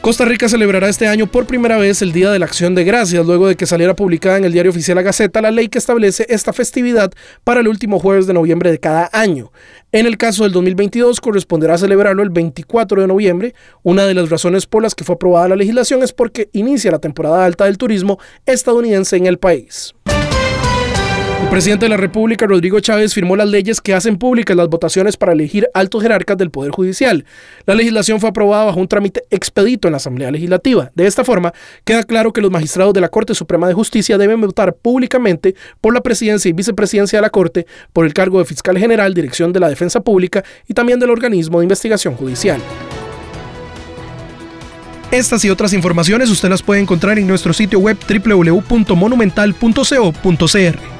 Costa Rica celebrará este año por primera vez el Día de la Acción de Gracias, luego de que saliera publicada en el diario oficial La Gaceta la ley que establece esta festividad para el último jueves de noviembre de cada año. En el caso del 2022 corresponderá celebrarlo el 24 de noviembre. Una de las razones por las que fue aprobada la legislación es porque inicia la temporada alta del turismo estadounidense en el país. El presidente de la República, Rodrigo Chávez, firmó las leyes que hacen públicas las votaciones para elegir altos jerarcas del Poder Judicial. La legislación fue aprobada bajo un trámite expedito en la Asamblea Legislativa. De esta forma, queda claro que los magistrados de la Corte Suprema de Justicia deben votar públicamente por la presidencia y vicepresidencia de la Corte, por el cargo de fiscal general, dirección de la defensa pública y también del organismo de investigación judicial. Estas y otras informaciones usted las puede encontrar en nuestro sitio web www.monumental.co.cr.